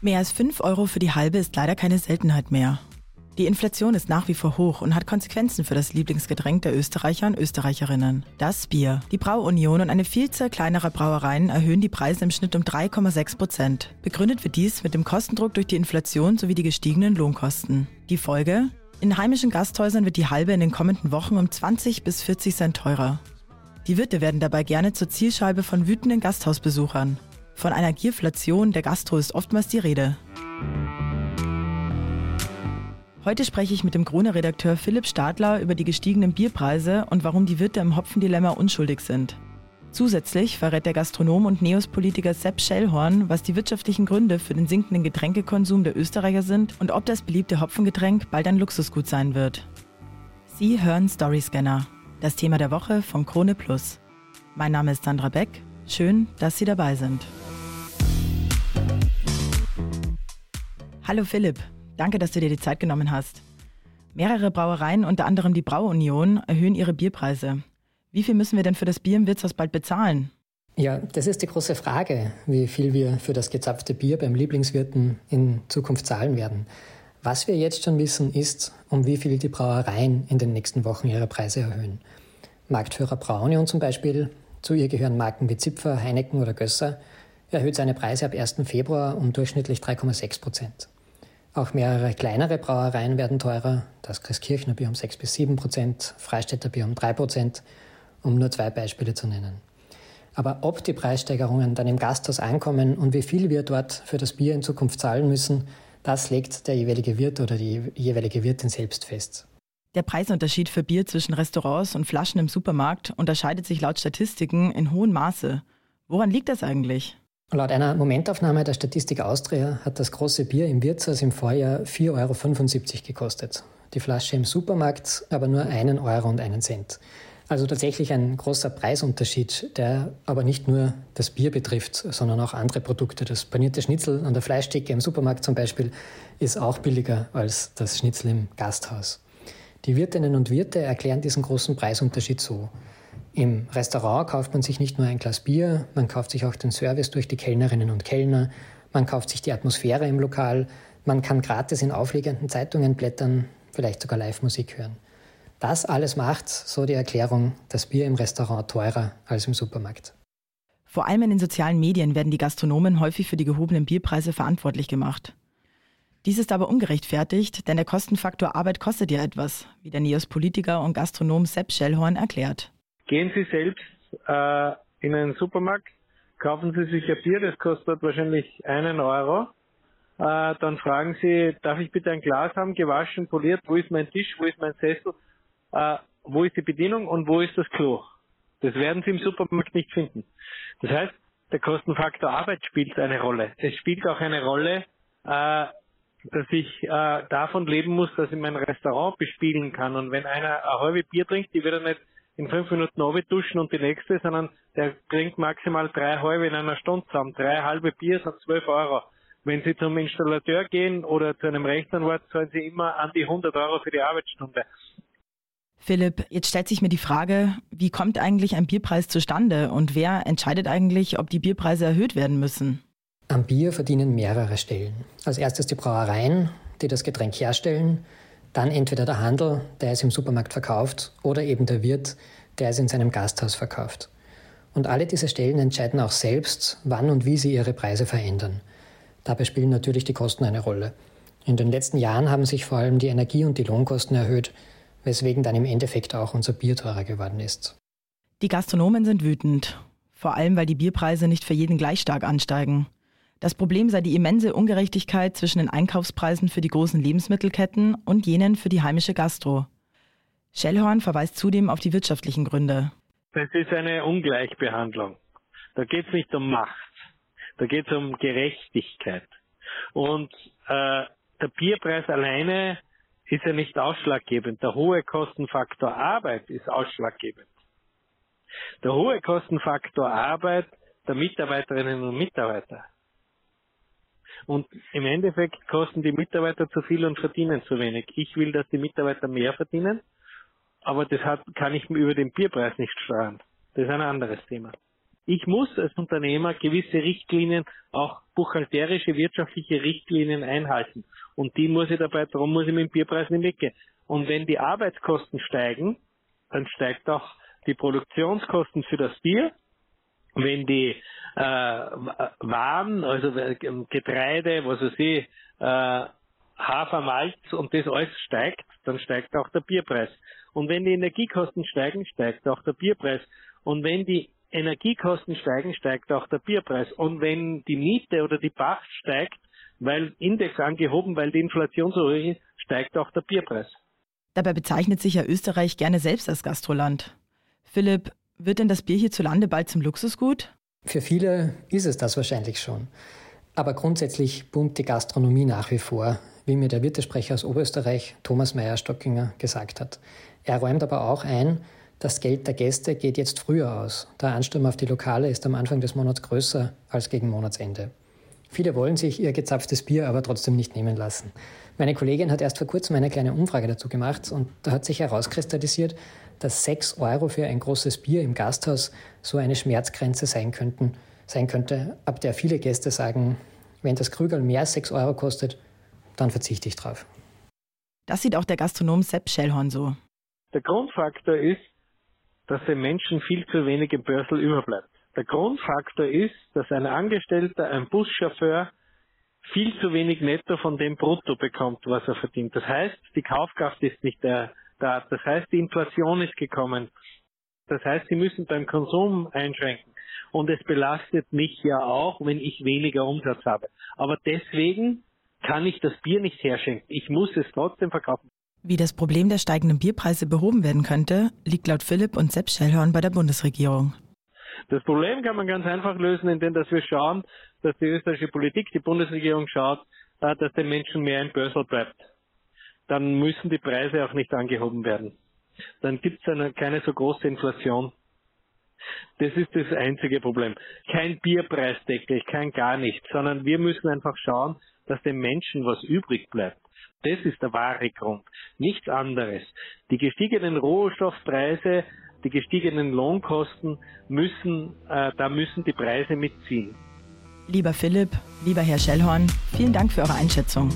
Mehr als 5 Euro für die halbe ist leider keine Seltenheit mehr. Die Inflation ist nach wie vor hoch und hat Konsequenzen für das Lieblingsgetränk der Österreicher und Österreicherinnen, das Bier. Die Brauunion und eine Vielzahl kleinerer Brauereien erhöhen die Preise im Schnitt um 3,6 Prozent. Begründet wird dies mit dem Kostendruck durch die Inflation sowie die gestiegenen Lohnkosten. Die Folge? In heimischen Gasthäusern wird die halbe in den kommenden Wochen um 20 bis 40 Cent teurer. Die Wirte werden dabei gerne zur Zielscheibe von wütenden Gasthausbesuchern. Von einer Gierflation der Gastro ist oftmals die Rede. Heute spreche ich mit dem Krone-Redakteur Philipp Stadler über die gestiegenen Bierpreise und warum die Wirte im Hopfendilemma unschuldig sind. Zusätzlich verrät der Gastronom und Neos-Politiker Sepp Schellhorn, was die wirtschaftlichen Gründe für den sinkenden Getränkekonsum der Österreicher sind und ob das beliebte Hopfengetränk bald ein Luxusgut sein wird. Sie hören Storyscanner, das Thema der Woche von Krone Plus. Mein Name ist Sandra Beck. Schön, dass Sie dabei sind. Hallo Philipp, danke, dass du dir die Zeit genommen hast. Mehrere Brauereien, unter anderem die Brauunion, erhöhen ihre Bierpreise. Wie viel müssen wir denn für das Bier im Wirtshaus bald bezahlen? Ja, das ist die große Frage, wie viel wir für das gezapfte Bier beim Lieblingswirten in Zukunft zahlen werden. Was wir jetzt schon wissen, ist, um wie viel die Brauereien in den nächsten Wochen ihre Preise erhöhen. Marktführer Braunion zum Beispiel, zu ihr gehören Marken wie Zipfer, Heineken oder Gösser, erhöht seine Preise ab 1. Februar um durchschnittlich 3,6 Prozent. Auch mehrere kleinere Brauereien werden teurer, das Christkirchner Bier um 6 bis 7 Prozent, Freistädter Bier um 3 Prozent, um nur zwei Beispiele zu nennen. Aber ob die Preissteigerungen dann im Gasthaus ankommen und wie viel wir dort für das Bier in Zukunft zahlen müssen, das legt der jeweilige Wirt oder die jeweilige Wirtin selbst fest. Der Preisunterschied für Bier zwischen Restaurants und Flaschen im Supermarkt unterscheidet sich laut Statistiken in hohem Maße. Woran liegt das eigentlich? Laut einer Momentaufnahme der Statistik Austria hat das große Bier im Wirtshaus im Vorjahr 4,75 Euro gekostet. Die Flasche im Supermarkt aber nur einen Euro und einen Cent. Also tatsächlich ein großer Preisunterschied, der aber nicht nur das Bier betrifft, sondern auch andere Produkte. Das panierte Schnitzel an der Fleischtheke im Supermarkt zum Beispiel ist auch billiger als das Schnitzel im Gasthaus. Die Wirtinnen und Wirte erklären diesen großen Preisunterschied so. Im Restaurant kauft man sich nicht nur ein Glas Bier, man kauft sich auch den Service durch die Kellnerinnen und Kellner, man kauft sich die Atmosphäre im Lokal, man kann gratis in aufliegenden Zeitungen blättern, vielleicht sogar Live-Musik hören. Das alles macht, so die Erklärung, das Bier im Restaurant teurer als im Supermarkt. Vor allem in den sozialen Medien werden die Gastronomen häufig für die gehobenen Bierpreise verantwortlich gemacht. Dies ist aber ungerechtfertigt, denn der Kostenfaktor Arbeit kostet ja etwas, wie der NEOS-Politiker und Gastronom Sepp Schellhorn erklärt. Gehen Sie selbst äh, in einen Supermarkt, kaufen Sie sich ein Bier, das kostet wahrscheinlich einen Euro. Äh, dann fragen Sie, darf ich bitte ein Glas haben, gewaschen, poliert, wo ist mein Tisch, wo ist mein Sessel, äh, wo ist die Bedienung und wo ist das Klo? Das werden Sie im Supermarkt nicht finden. Das heißt, der Kostenfaktor Arbeit spielt eine Rolle. Es spielt auch eine Rolle, äh, dass ich äh, davon leben muss, dass ich mein Restaurant bespielen kann. Und wenn einer eine halbe Bier trinkt, die wird er nicht in fünf Minuten duschen und die nächste, sondern der trinkt maximal drei halbe in einer Stunde zusammen. Drei halbe Bier sind zwölf Euro. Wenn Sie zum Installateur gehen oder zu einem Rechtsanwalt, zahlen Sie immer an die 100 Euro für die Arbeitsstunde. Philipp, jetzt stellt sich mir die Frage, wie kommt eigentlich ein Bierpreis zustande und wer entscheidet eigentlich, ob die Bierpreise erhöht werden müssen? Am Bier verdienen mehrere Stellen. Als erstes die Brauereien, die das Getränk herstellen, dann entweder der Handel, der es im Supermarkt verkauft, oder eben der Wirt, der es in seinem Gasthaus verkauft. Und alle diese Stellen entscheiden auch selbst, wann und wie sie ihre Preise verändern. Dabei spielen natürlich die Kosten eine Rolle. In den letzten Jahren haben sich vor allem die Energie- und die Lohnkosten erhöht, weswegen dann im Endeffekt auch unser Bier teurer geworden ist. Die Gastronomen sind wütend, vor allem weil die Bierpreise nicht für jeden gleich stark ansteigen. Das Problem sei die immense Ungerechtigkeit zwischen den Einkaufspreisen für die großen Lebensmittelketten und jenen für die heimische Gastro. Schellhorn verweist zudem auf die wirtschaftlichen Gründe. Das ist eine Ungleichbehandlung. Da geht es nicht um Macht, da geht es um Gerechtigkeit. Und äh, der Bierpreis alleine ist ja nicht ausschlaggebend. Der hohe Kostenfaktor Arbeit ist ausschlaggebend. Der hohe Kostenfaktor Arbeit der Mitarbeiterinnen und Mitarbeiter und im Endeffekt kosten die Mitarbeiter zu viel und verdienen zu wenig. Ich will, dass die Mitarbeiter mehr verdienen, aber das hat, kann ich über den Bierpreis nicht steuern. Das ist ein anderes Thema. Ich muss als Unternehmer gewisse Richtlinien, auch buchhalterische, wirtschaftliche Richtlinien einhalten. Und die muss ich dabei, darum muss ich mit dem Bierpreis nicht mitgehen. Und wenn die Arbeitskosten steigen, dann steigt auch die Produktionskosten für das Bier. Wenn die äh, Waren, also Getreide, was weiß ich, äh, Hafer, Malz und das alles steigt, dann steigt auch der Bierpreis. Und wenn die Energiekosten steigen, steigt auch der Bierpreis. Und wenn die Energiekosten steigen, steigt auch der Bierpreis. Und wenn die Miete oder die Pacht steigt, weil Index angehoben, weil die Inflation so hoch ist, steigt auch der Bierpreis. Dabei bezeichnet sich ja Österreich gerne selbst als Gastroland. Philipp, wird denn das Bier hierzulande bald zum Luxusgut? Für viele ist es das wahrscheinlich schon. Aber grundsätzlich boomt die Gastronomie nach wie vor, wie mir der Wirtesprecher aus Oberösterreich, Thomas Meyer-Stockinger, gesagt hat. Er räumt aber auch ein, das Geld der Gäste geht jetzt früher aus. Der Ansturm auf die Lokale ist am Anfang des Monats größer als gegen Monatsende. Viele wollen sich ihr gezapftes Bier aber trotzdem nicht nehmen lassen. Meine Kollegin hat erst vor kurzem eine kleine Umfrage dazu gemacht und da hat sich herauskristallisiert, dass 6 Euro für ein großes Bier im Gasthaus so eine Schmerzgrenze sein, könnten, sein könnte, ab der viele Gäste sagen, wenn das Krügel mehr als 6 Euro kostet, dann verzichte ich drauf. Das sieht auch der Gastronom Sepp Schellhorn so. Der Grundfaktor ist, dass den Menschen viel zu wenig im Börsel überbleibt. Der Grundfaktor ist, dass ein Angestellter, ein Buschauffeur viel zu wenig netto von dem Brutto bekommt, was er verdient. Das heißt, die Kaufkraft ist nicht da. Das heißt, die Inflation ist gekommen. Das heißt, sie müssen beim Konsum einschränken. Und es belastet mich ja auch, wenn ich weniger Umsatz habe. Aber deswegen kann ich das Bier nicht herschenken. Ich muss es trotzdem verkaufen. Wie das Problem der steigenden Bierpreise behoben werden könnte, liegt laut Philipp und Sepp Schellhorn bei der Bundesregierung. Das Problem kann man ganz einfach lösen, indem dass wir schauen, dass die österreichische Politik, die Bundesregierung schaut, äh, dass den Menschen mehr im Börsel bleibt. Dann müssen die Preise auch nicht angehoben werden. Dann gibt es keine so große Inflation. Das ist das einzige Problem. Kein Bierpreisdeckel, kein gar nichts, sondern wir müssen einfach schauen, dass den Menschen was übrig bleibt. Das ist der wahre Grund. Nichts anderes. Die gestiegenen Rohstoffpreise, die gestiegenen Lohnkosten müssen, äh, da müssen die Preise mitziehen. Lieber Philipp, lieber Herr Schellhorn, vielen Dank für eure Einschätzung.